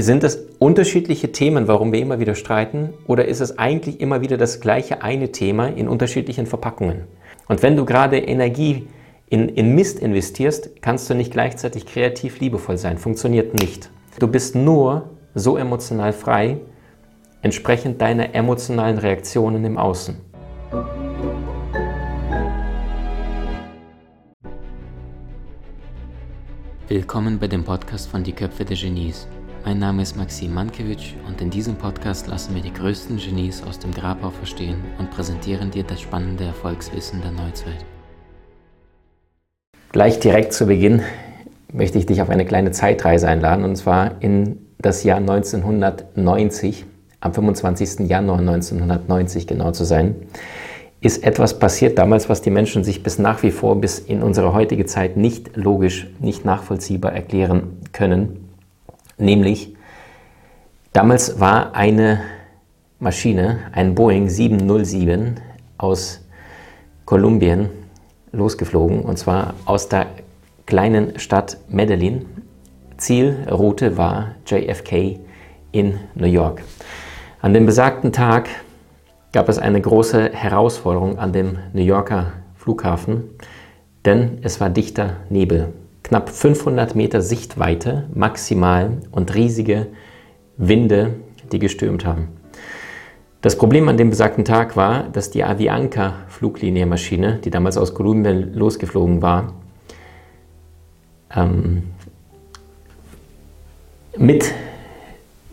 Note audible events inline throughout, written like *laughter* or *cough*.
Sind es unterschiedliche Themen, warum wir immer wieder streiten, oder ist es eigentlich immer wieder das gleiche eine Thema in unterschiedlichen Verpackungen? Und wenn du gerade Energie in, in Mist investierst, kannst du nicht gleichzeitig kreativ liebevoll sein. Funktioniert nicht. Du bist nur so emotional frei, entsprechend deiner emotionalen Reaktionen im Außen. Willkommen bei dem Podcast von Die Köpfe der Genies. Mein Name ist Maxim Mankewitsch und in diesem Podcast lassen wir die größten Genies aus dem Grabau verstehen und präsentieren dir das spannende Erfolgswissen der Neuzeit. Gleich direkt zu Beginn möchte ich dich auf eine kleine Zeitreise einladen und zwar in das Jahr 1990, am 25. Januar 1990 genau zu sein, ist etwas passiert damals, was die Menschen sich bis nach wie vor, bis in unsere heutige Zeit nicht logisch, nicht nachvollziehbar erklären können. Nämlich, damals war eine Maschine, ein Boeing 707 aus Kolumbien losgeflogen und zwar aus der kleinen Stadt Medellin. Zielroute war JFK in New York. An dem besagten Tag gab es eine große Herausforderung an dem New Yorker Flughafen, denn es war dichter Nebel knapp 500 Meter Sichtweite maximal und riesige Winde, die gestürmt haben. Das Problem an dem besagten Tag war, dass die Avianca Fluglinienmaschine, die damals aus Kolumbien losgeflogen war, ähm, mit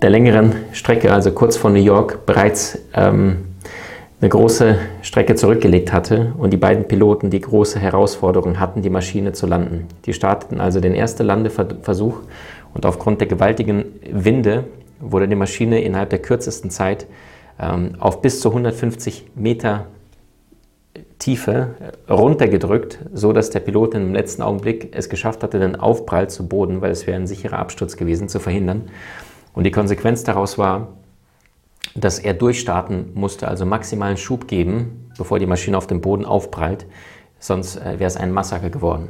der längeren Strecke, also kurz vor New York, bereits ähm, eine große Strecke zurückgelegt hatte und die beiden Piloten die große Herausforderung hatten, die Maschine zu landen. Die starteten also den ersten Landeversuch und aufgrund der gewaltigen Winde wurde die Maschine innerhalb der kürzesten Zeit ähm, auf bis zu 150 Meter Tiefe runtergedrückt, so dass der Pilot im letzten Augenblick es geschafft hatte, den Aufprall zu Boden, weil es wäre ein sicherer Absturz gewesen, zu verhindern. Und die Konsequenz daraus war, dass er durchstarten musste, also maximalen Schub geben, bevor die Maschine auf dem Boden aufprallt, sonst äh, wäre es ein Massaker geworden.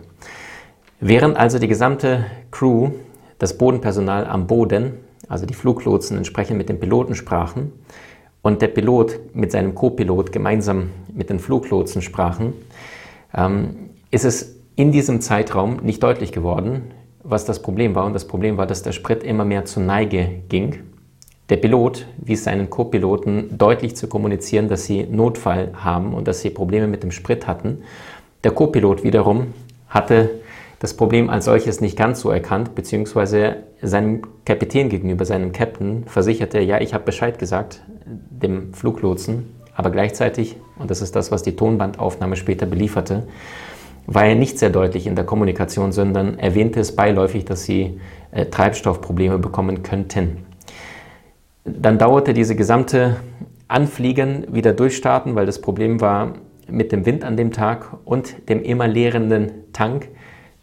Während also die gesamte Crew, das Bodenpersonal am Boden, also die Fluglotsen entsprechend mit dem Piloten sprachen und der Pilot mit seinem Co-Pilot gemeinsam mit den Fluglotsen sprachen, ähm, ist es in diesem Zeitraum nicht deutlich geworden, was das Problem war. Und das Problem war, dass der Sprit immer mehr zur Neige ging der Pilot wies seinen Co-Piloten deutlich zu kommunizieren, dass sie Notfall haben und dass sie Probleme mit dem Sprit hatten. Der Co-Pilot wiederum hatte das Problem als solches nicht ganz so erkannt, beziehungsweise seinem Kapitän gegenüber, seinem Captain, versicherte, ja, ich habe Bescheid gesagt, dem Fluglotsen, aber gleichzeitig, und das ist das, was die Tonbandaufnahme später belieferte, war er nicht sehr deutlich in der Kommunikation, sondern erwähnte es beiläufig, dass sie äh, Treibstoffprobleme bekommen könnten. Dann dauerte diese gesamte Anfliegen wieder durchstarten, weil das Problem war mit dem Wind an dem Tag und dem immer leerenden Tank,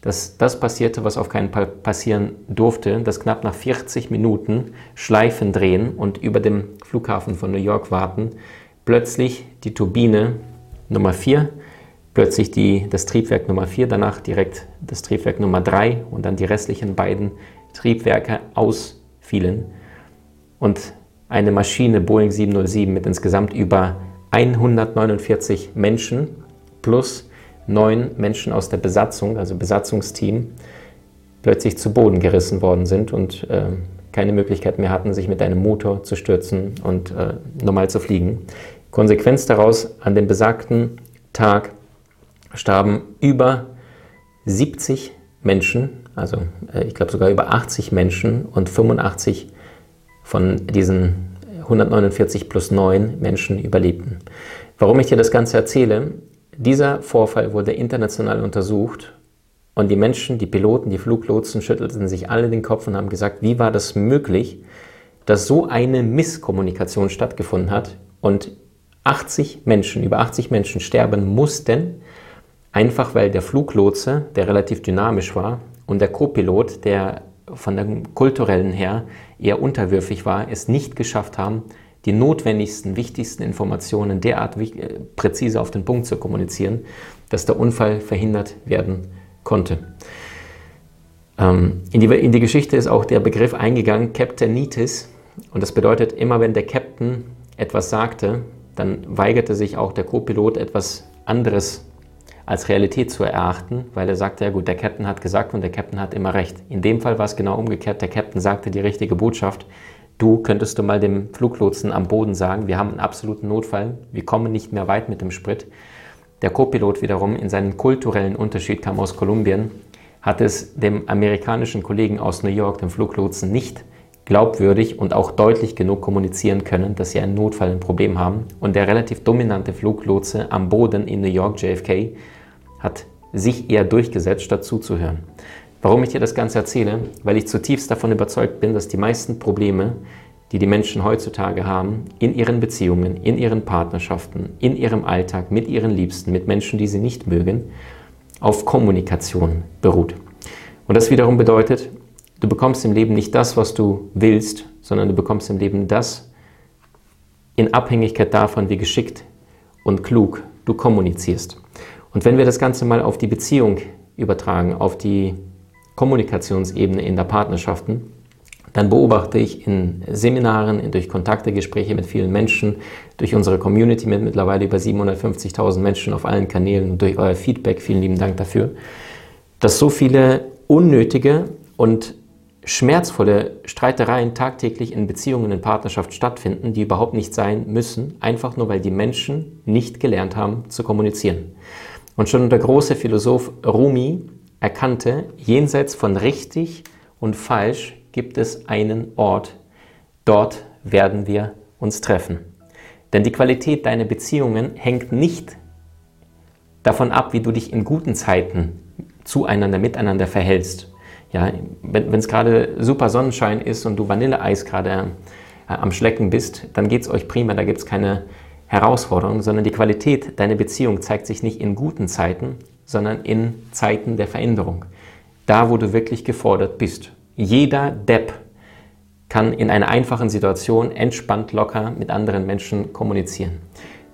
dass das passierte, was auf keinen Fall passieren durfte, dass knapp nach 40 Minuten Schleifen drehen und über dem Flughafen von New York warten, plötzlich die Turbine Nummer 4, plötzlich die, das Triebwerk Nummer 4, danach direkt das Triebwerk Nummer 3 und dann die restlichen beiden Triebwerke ausfielen und eine Maschine Boeing 707 mit insgesamt über 149 Menschen plus neun Menschen aus der Besatzung, also Besatzungsteam, plötzlich zu Boden gerissen worden sind und äh, keine Möglichkeit mehr hatten, sich mit einem Motor zu stürzen und äh, normal zu fliegen. Konsequenz daraus, an dem besagten Tag starben über 70 Menschen, also äh, ich glaube sogar über 80 Menschen und 85 von diesen 149 plus 9 Menschen überlebten. Warum ich dir das Ganze erzähle, dieser Vorfall wurde international untersucht und die Menschen, die Piloten, die Fluglotsen schüttelten sich alle den Kopf und haben gesagt, wie war das möglich, dass so eine Misskommunikation stattgefunden hat und 80 Menschen, über 80 Menschen sterben mussten, einfach weil der Fluglotse, der relativ dynamisch war, und der Co-Pilot, der von dem kulturellen her eher unterwürfig war, es nicht geschafft haben, die notwendigsten, wichtigsten Informationen derart äh, präzise auf den Punkt zu kommunizieren, dass der Unfall verhindert werden konnte. Ähm, in, die, in die Geschichte ist auch der Begriff eingegangen, Captainitis. Und das bedeutet, immer wenn der Captain etwas sagte, dann weigerte sich auch der Co-Pilot etwas anderes als Realität zu erachten, weil er sagte, ja gut, der Captain hat gesagt und der Captain hat immer recht. In dem Fall war es genau umgekehrt. Der Captain sagte die richtige Botschaft. Du könntest du mal dem Fluglotsen am Boden sagen, wir haben einen absoluten Notfall, wir kommen nicht mehr weit mit dem Sprit. Der Co-Pilot wiederum in seinem kulturellen Unterschied kam aus Kolumbien, hat es dem amerikanischen Kollegen aus New York, dem Fluglotsen, nicht glaubwürdig und auch deutlich genug kommunizieren können, dass sie einen Notfall, ein Problem haben. Und der relativ dominante Fluglotse am Boden in New York, JFK, hat sich eher durchgesetzt, statt zuzuhören. Warum ich dir das Ganze erzähle? Weil ich zutiefst davon überzeugt bin, dass die meisten Probleme, die die Menschen heutzutage haben, in ihren Beziehungen, in ihren Partnerschaften, in ihrem Alltag, mit ihren Liebsten, mit Menschen, die sie nicht mögen, auf Kommunikation beruht. Und das wiederum bedeutet, du bekommst im Leben nicht das, was du willst, sondern du bekommst im Leben das in Abhängigkeit davon, wie geschickt und klug du kommunizierst. Und wenn wir das Ganze mal auf die Beziehung übertragen, auf die Kommunikationsebene in der Partnerschaften, dann beobachte ich in Seminaren, durch Kontakte, Gespräche mit vielen Menschen, durch unsere Community mit mittlerweile über 750.000 Menschen auf allen Kanälen und durch euer Feedback, vielen lieben Dank dafür, dass so viele unnötige und schmerzvolle Streitereien tagtäglich in Beziehungen in Partnerschaft stattfinden, die überhaupt nicht sein müssen, einfach nur weil die Menschen nicht gelernt haben zu kommunizieren. Und schon der große Philosoph Rumi erkannte, jenseits von richtig und falsch gibt es einen Ort. Dort werden wir uns treffen. Denn die Qualität deiner Beziehungen hängt nicht davon ab, wie du dich in guten Zeiten zueinander, miteinander verhältst. Ja, wenn es gerade super Sonnenschein ist und du Vanilleeis gerade äh, am Schlecken bist, dann geht es euch prima, da gibt es keine Herausforderung, sondern die Qualität deiner Beziehung zeigt sich nicht in guten Zeiten, sondern in Zeiten der Veränderung. Da, wo du wirklich gefordert bist. Jeder Depp kann in einer einfachen Situation entspannt locker mit anderen Menschen kommunizieren.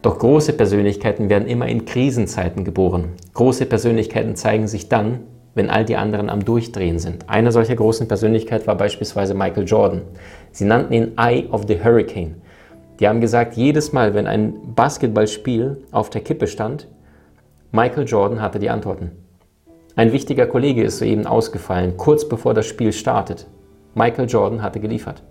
Doch große Persönlichkeiten werden immer in Krisenzeiten geboren. Große Persönlichkeiten zeigen sich dann, wenn all die anderen am Durchdrehen sind. Eine solcher großen Persönlichkeit war beispielsweise Michael Jordan. Sie nannten ihn Eye of the Hurricane. Die haben gesagt, jedes Mal, wenn ein Basketballspiel auf der Kippe stand, Michael Jordan hatte die Antworten. Ein wichtiger Kollege ist soeben ausgefallen, kurz bevor das Spiel startet. Michael Jordan hatte geliefert.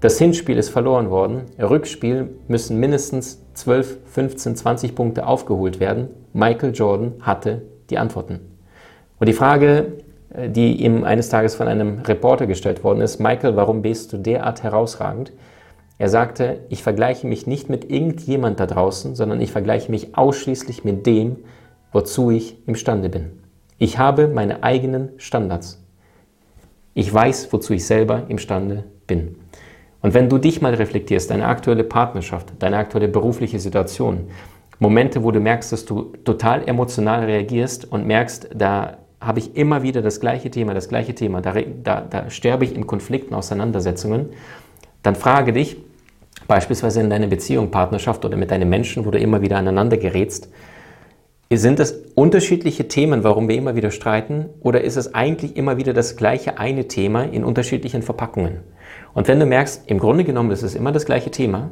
Das Hinspiel ist verloren worden. Rückspiel müssen mindestens 12, 15, 20 Punkte aufgeholt werden. Michael Jordan hatte die Antworten. Und die Frage, äh, die ihm eines Tages von einem Reporter gestellt worden ist, Michael, warum bist du derart herausragend? Er sagte, ich vergleiche mich nicht mit irgendjemand da draußen, sondern ich vergleiche mich ausschließlich mit dem, wozu ich imstande bin. Ich habe meine eigenen Standards. Ich weiß, wozu ich selber imstande bin. Und wenn du dich mal reflektierst, deine aktuelle Partnerschaft, deine aktuelle berufliche Situation, Momente, wo du merkst, dass du total emotional reagierst und merkst, da habe ich immer wieder das gleiche Thema, das gleiche Thema, da, da, da sterbe ich in Konflikten, Auseinandersetzungen, dann frage dich, beispielsweise in deiner Beziehung, Partnerschaft oder mit deinen Menschen, wo du immer wieder aneinander gerätst, sind es unterschiedliche Themen, warum wir immer wieder streiten, oder ist es eigentlich immer wieder das gleiche eine Thema in unterschiedlichen Verpackungen? Und wenn du merkst, im Grunde genommen ist es immer das gleiche Thema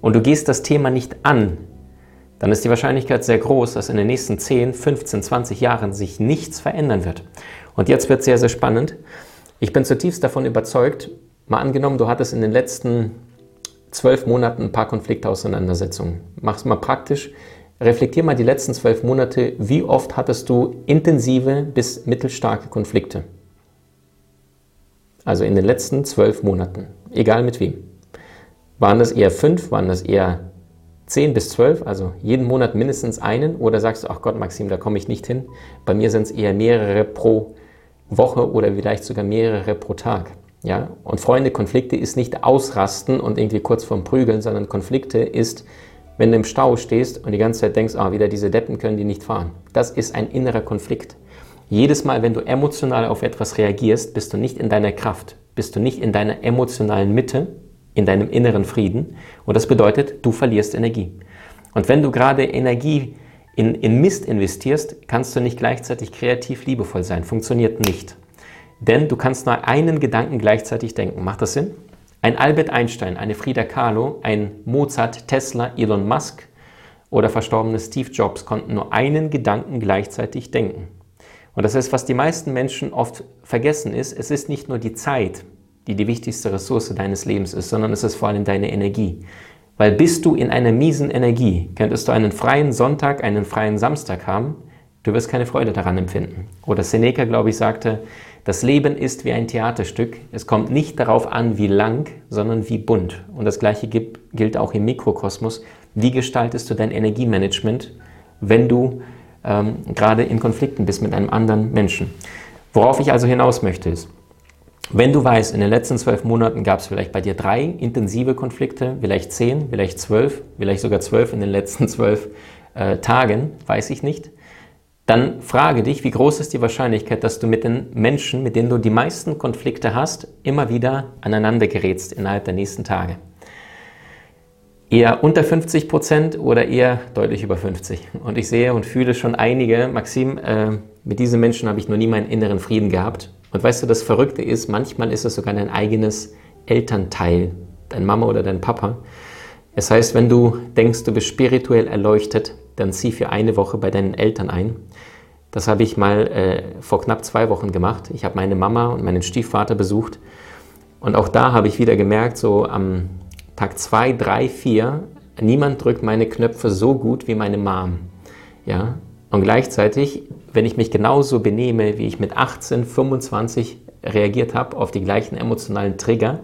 und du gehst das Thema nicht an, dann ist die Wahrscheinlichkeit sehr groß, dass in den nächsten 10, 15, 20 Jahren sich nichts verändern wird. Und jetzt wird es sehr, sehr spannend. Ich bin zutiefst davon überzeugt, mal angenommen, du hattest in den letzten zwölf Monaten ein paar Konfliktauseinandersetzungen. Mach's mal praktisch. Reflektier mal die letzten zwölf Monate. Wie oft hattest du intensive bis mittelstarke Konflikte? Also in den letzten zwölf Monaten. Egal mit wem. Waren das eher fünf? Waren das eher zehn bis zwölf? Also jeden Monat mindestens einen? Oder sagst du, ach Gott, Maxim, da komme ich nicht hin. Bei mir sind es eher mehrere pro Woche oder vielleicht sogar mehrere pro Tag. Ja? Und Freunde, Konflikte ist nicht ausrasten und irgendwie kurz vorm Prügeln, sondern Konflikte ist, wenn du im Stau stehst und die ganze Zeit denkst, ah, wieder diese Deppen können die nicht fahren. Das ist ein innerer Konflikt. Jedes Mal, wenn du emotional auf etwas reagierst, bist du nicht in deiner Kraft, bist du nicht in deiner emotionalen Mitte, in deinem inneren Frieden. Und das bedeutet, du verlierst Energie. Und wenn du gerade Energie in, in Mist investierst, kannst du nicht gleichzeitig kreativ liebevoll sein. Funktioniert nicht. Denn du kannst nur einen Gedanken gleichzeitig denken. Macht das Sinn? Ein Albert Einstein, eine Frida Kahlo, ein Mozart, Tesla, Elon Musk oder verstorbene Steve Jobs konnten nur einen Gedanken gleichzeitig denken. Und das ist, was die meisten Menschen oft vergessen ist, es ist nicht nur die Zeit, die die wichtigste Ressource deines Lebens ist, sondern es ist vor allem deine Energie. Weil bist du in einer miesen Energie, könntest du einen freien Sonntag, einen freien Samstag haben, du wirst keine Freude daran empfinden. Oder Seneca, glaube ich, sagte, das Leben ist wie ein Theaterstück. Es kommt nicht darauf an, wie lang, sondern wie bunt. Und das Gleiche gilt auch im Mikrokosmos. Wie gestaltest du dein Energiemanagement, wenn du ähm, gerade in Konflikten bist mit einem anderen Menschen? Worauf ich also hinaus möchte ist, wenn du weißt, in den letzten zwölf Monaten gab es vielleicht bei dir drei intensive Konflikte, vielleicht zehn, vielleicht zwölf, vielleicht sogar zwölf in den letzten *laughs* zwölf äh, Tagen, weiß ich nicht, dann frage dich, wie groß ist die Wahrscheinlichkeit, dass du mit den Menschen, mit denen du die meisten Konflikte hast, immer wieder aneinander gerätst innerhalb der nächsten Tage. Eher unter 50 Prozent oder eher deutlich über 50. Und ich sehe und fühle schon einige, Maxim, äh, mit diesen Menschen habe ich noch nie meinen inneren Frieden gehabt. Und weißt du, das Verrückte ist, manchmal ist es sogar dein eigenes Elternteil, dein Mama oder dein Papa. Es heißt, wenn du denkst, du bist spirituell erleuchtet, dann zieh für eine Woche bei deinen Eltern ein. Das habe ich mal äh, vor knapp zwei Wochen gemacht. Ich habe meine Mama und meinen Stiefvater besucht. Und auch da habe ich wieder gemerkt, so am Tag 2, 3, 4, niemand drückt meine Knöpfe so gut wie meine Mom. Ja? Und gleichzeitig, wenn ich mich genauso benehme, wie ich mit 18, 25 reagiert habe auf die gleichen emotionalen Trigger,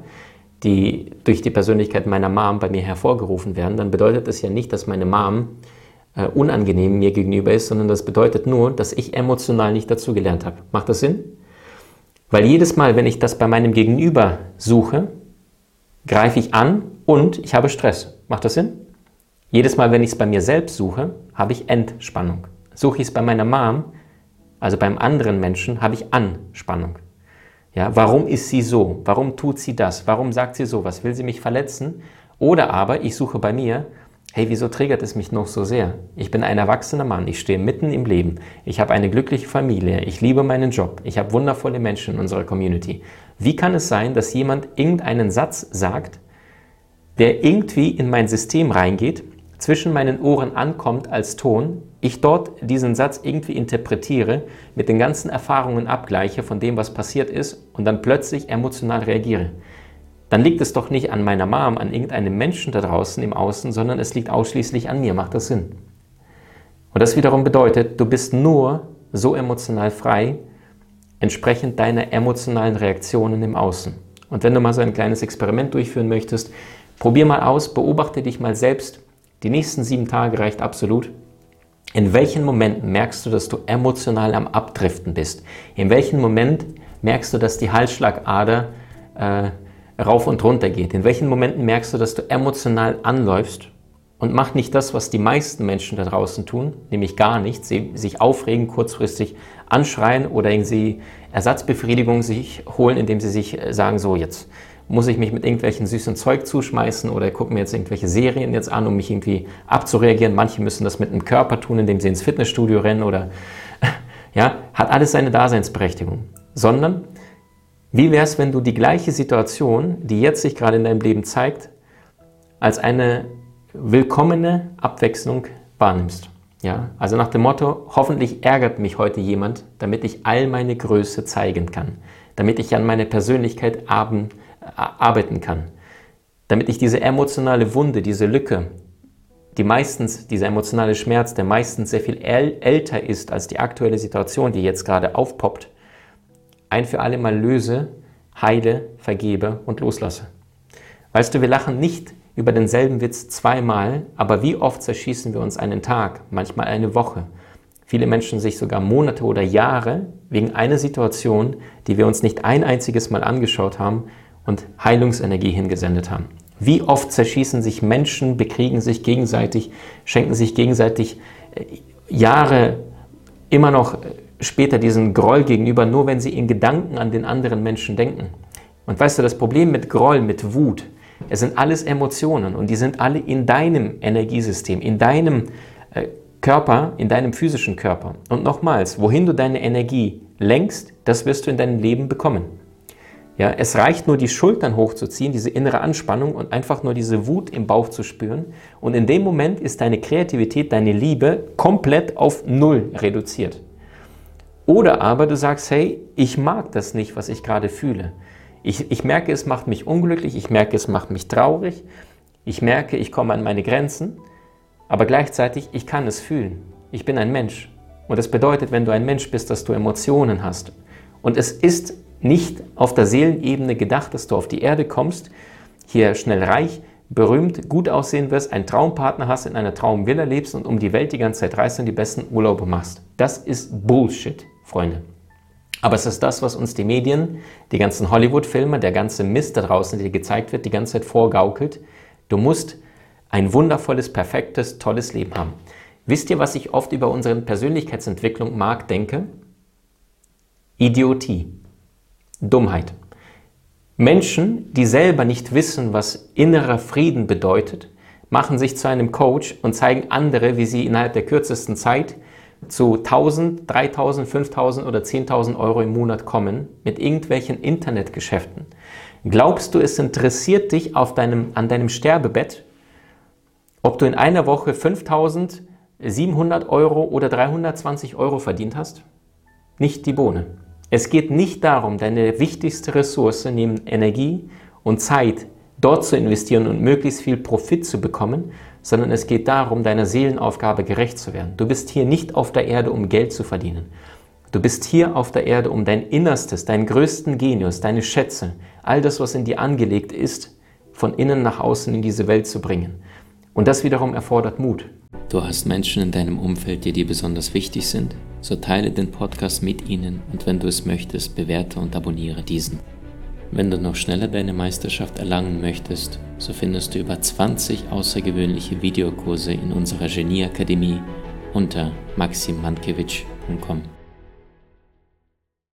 die durch die Persönlichkeit meiner Mom bei mir hervorgerufen werden, dann bedeutet das ja nicht, dass meine Mom äh, unangenehm mir gegenüber ist, sondern das bedeutet nur, dass ich emotional nicht dazugelernt habe. Macht das Sinn? Weil jedes Mal, wenn ich das bei meinem Gegenüber suche, greife ich an und ich habe Stress. Macht das Sinn? Jedes Mal, wenn ich es bei mir selbst suche, habe ich Entspannung. Suche ich es bei meiner Mom, also beim anderen Menschen, habe ich Anspannung. Ja, warum ist sie so? Warum tut sie das? Warum sagt sie so? Was will sie mich verletzen? Oder aber ich suche bei mir, hey, wieso triggert es mich noch so sehr? Ich bin ein erwachsener Mann, ich stehe mitten im Leben, ich habe eine glückliche Familie, ich liebe meinen Job, ich habe wundervolle Menschen in unserer Community. Wie kann es sein, dass jemand irgendeinen Satz sagt, der irgendwie in mein System reingeht, zwischen meinen Ohren ankommt als Ton, ich dort diesen Satz irgendwie interpretiere, mit den ganzen Erfahrungen abgleiche von dem, was passiert ist und dann plötzlich emotional reagiere? dann liegt es doch nicht an meiner Mom, an irgendeinem Menschen da draußen im Außen, sondern es liegt ausschließlich an mir. Macht das Sinn? Und das wiederum bedeutet, du bist nur so emotional frei, entsprechend deiner emotionalen Reaktionen im Außen. Und wenn du mal so ein kleines Experiment durchführen möchtest, probier mal aus, beobachte dich mal selbst. Die nächsten sieben Tage reicht absolut. In welchen Momenten merkst du, dass du emotional am Abdriften bist? In welchem Moment merkst du, dass die Halsschlagader äh, rauf und runter geht? In welchen Momenten merkst du, dass du emotional anläufst und mach nicht das, was die meisten Menschen da draußen tun, nämlich gar nichts, sie sich aufregen, kurzfristig anschreien oder irgendwie Ersatzbefriedigung sich holen, indem sie sich äh, sagen, so jetzt muss ich mich mit irgendwelchen süßen Zeug zuschmeißen oder gucke mir jetzt irgendwelche Serien jetzt an, um mich irgendwie abzureagieren. Manche müssen das mit dem Körper tun, indem sie ins Fitnessstudio rennen oder *laughs* ja, hat alles seine Daseinsberechtigung. Sondern wie wäre es, wenn du die gleiche Situation, die jetzt sich gerade in deinem Leben zeigt, als eine willkommene Abwechslung wahrnimmst? Ja, also nach dem Motto, hoffentlich ärgert mich heute jemand, damit ich all meine Größe zeigen kann, damit ich an meiner Persönlichkeit arbeiten kann, damit ich diese emotionale Wunde, diese Lücke, die meistens, dieser emotionale Schmerz, der meistens sehr viel älter ist als die aktuelle Situation, die jetzt gerade aufpoppt, ein für alle Mal löse, heile, vergebe und loslasse. Weißt du, wir lachen nicht über denselben Witz zweimal, aber wie oft zerschießen wir uns einen Tag, manchmal eine Woche, viele Menschen sich sogar Monate oder Jahre wegen einer Situation, die wir uns nicht ein einziges Mal angeschaut haben und Heilungsenergie hingesendet haben. Wie oft zerschießen sich Menschen, bekriegen sich gegenseitig, schenken sich gegenseitig äh, Jahre immer noch äh, später diesen Groll gegenüber, nur wenn sie in Gedanken an den anderen Menschen denken. Und weißt du, das Problem mit Groll, mit Wut, es sind alles Emotionen und die sind alle in deinem Energiesystem, in deinem äh, Körper, in deinem physischen Körper. Und nochmals, wohin du deine Energie lenkst, das wirst du in deinem Leben bekommen. Ja, es reicht nur, die Schultern hochzuziehen, diese innere Anspannung und einfach nur diese Wut im Bauch zu spüren. Und in dem Moment ist deine Kreativität, deine Liebe komplett auf Null reduziert. Oder aber du sagst, hey, ich mag das nicht, was ich gerade fühle. Ich, ich merke, es macht mich unglücklich, ich merke, es macht mich traurig, ich merke, ich komme an meine Grenzen, aber gleichzeitig, ich kann es fühlen. Ich bin ein Mensch. Und das bedeutet, wenn du ein Mensch bist, dass du Emotionen hast. Und es ist nicht auf der Seelenebene gedacht, dass du auf die Erde kommst, hier schnell reich, berühmt, gut aussehen wirst, einen Traumpartner hast, in einer Traumvilla lebst und um die Welt die ganze Zeit reist und die besten Urlaube machst. Das ist Bullshit, Freunde. Aber es ist das, was uns die Medien, die ganzen Hollywood-Filme, der ganze Mist da draußen, der dir gezeigt wird, die ganze Zeit vorgaukelt. Du musst ein wundervolles, perfektes, tolles Leben haben. Wisst ihr, was ich oft über unsere Persönlichkeitsentwicklung mag, denke? Idiotie. Dummheit. Menschen, die selber nicht wissen, was innerer Frieden bedeutet, machen sich zu einem Coach und zeigen andere, wie sie innerhalb der kürzesten Zeit zu 1000, 3000, 5000 oder 10.000 Euro im Monat kommen mit irgendwelchen Internetgeschäften. Glaubst du, es interessiert dich auf deinem, an deinem Sterbebett, ob du in einer Woche 5700 Euro oder 320 Euro verdient hast? Nicht die Bohne. Es geht nicht darum, deine wichtigste Ressource neben Energie und Zeit dort zu investieren und möglichst viel Profit zu bekommen, sondern es geht darum, deiner Seelenaufgabe gerecht zu werden. Du bist hier nicht auf der Erde, um Geld zu verdienen. Du bist hier auf der Erde, um dein Innerstes, deinen größten Genius, deine Schätze, all das, was in dir angelegt ist, von innen nach außen in diese Welt zu bringen. Und das wiederum erfordert Mut. Du hast Menschen in deinem Umfeld, die dir besonders wichtig sind? So teile den Podcast mit ihnen und wenn du es möchtest, bewerte und abonniere diesen. Wenn du noch schneller deine Meisterschaft erlangen möchtest, so findest du über 20 außergewöhnliche Videokurse in unserer Genieakademie unter maximmankiewicz.com.